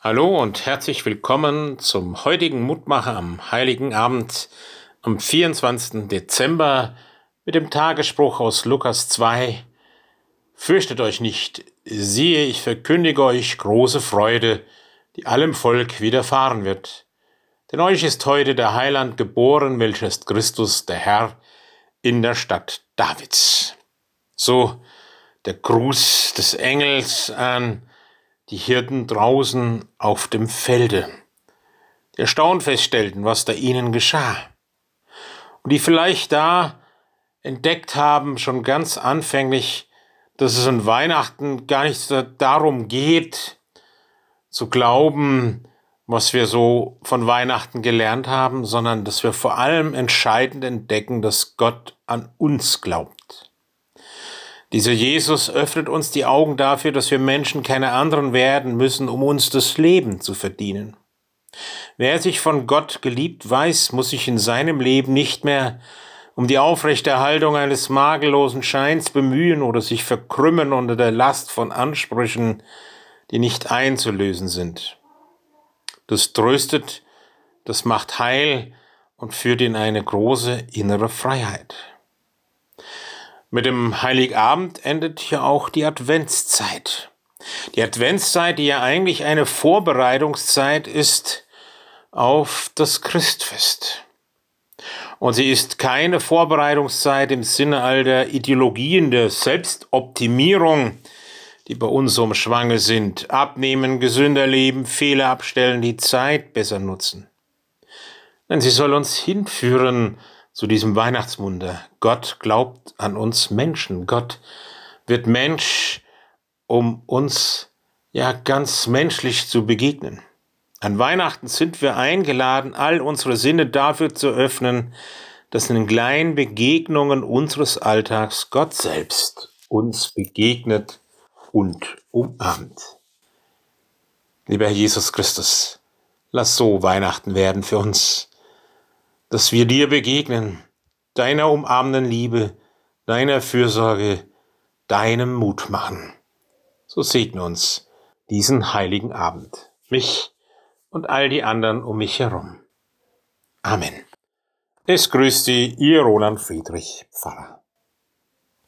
Hallo und herzlich willkommen zum heutigen Mutmacher am Heiligen Abend am 24. Dezember mit dem Tagesspruch aus Lukas 2. Fürchtet euch nicht, siehe, ich verkündige euch große Freude, die allem Volk widerfahren wird. Denn euch ist heute der Heiland geboren, welcher ist Christus, der Herr, in der Stadt Davids. So der Gruß des Engels an die Hirten draußen auf dem Felde, erstaunt feststellten, was da ihnen geschah. Und die vielleicht da entdeckt haben, schon ganz anfänglich, dass es an Weihnachten gar nicht darum geht, zu glauben, was wir so von Weihnachten gelernt haben, sondern dass wir vor allem entscheidend entdecken, dass Gott an uns glaubt. Dieser Jesus öffnet uns die Augen dafür, dass wir Menschen keine anderen werden müssen, um uns das Leben zu verdienen. Wer sich von Gott geliebt weiß, muss sich in seinem Leben nicht mehr um die Aufrechterhaltung eines makellosen Scheins bemühen oder sich verkrümmen unter der Last von Ansprüchen, die nicht einzulösen sind. Das tröstet, das macht heil und führt in eine große innere Freiheit. Mit dem Heiligabend endet ja auch die Adventszeit. Die Adventszeit, die ja eigentlich eine Vorbereitungszeit ist auf das Christfest. Und sie ist keine Vorbereitungszeit im Sinne all der Ideologien der Selbstoptimierung, die bei uns umschwange sind. Abnehmen, gesünder leben, Fehler abstellen, die Zeit besser nutzen. Denn sie soll uns hinführen zu diesem Weihnachtswunder. Gott glaubt an uns Menschen. Gott wird Mensch, um uns ja ganz menschlich zu begegnen. An Weihnachten sind wir eingeladen, all unsere Sinne dafür zu öffnen, dass in den kleinen Begegnungen unseres Alltags Gott selbst uns begegnet und umarmt. Lieber Herr Jesus Christus, lass so Weihnachten werden für uns dass wir dir begegnen, deiner umarmenden Liebe, deiner Fürsorge, deinem Mut machen. So segne uns diesen heiligen Abend, mich und all die anderen um mich herum. Amen. Es grüßt Sie, Ihr Roland Friedrich Pfarrer.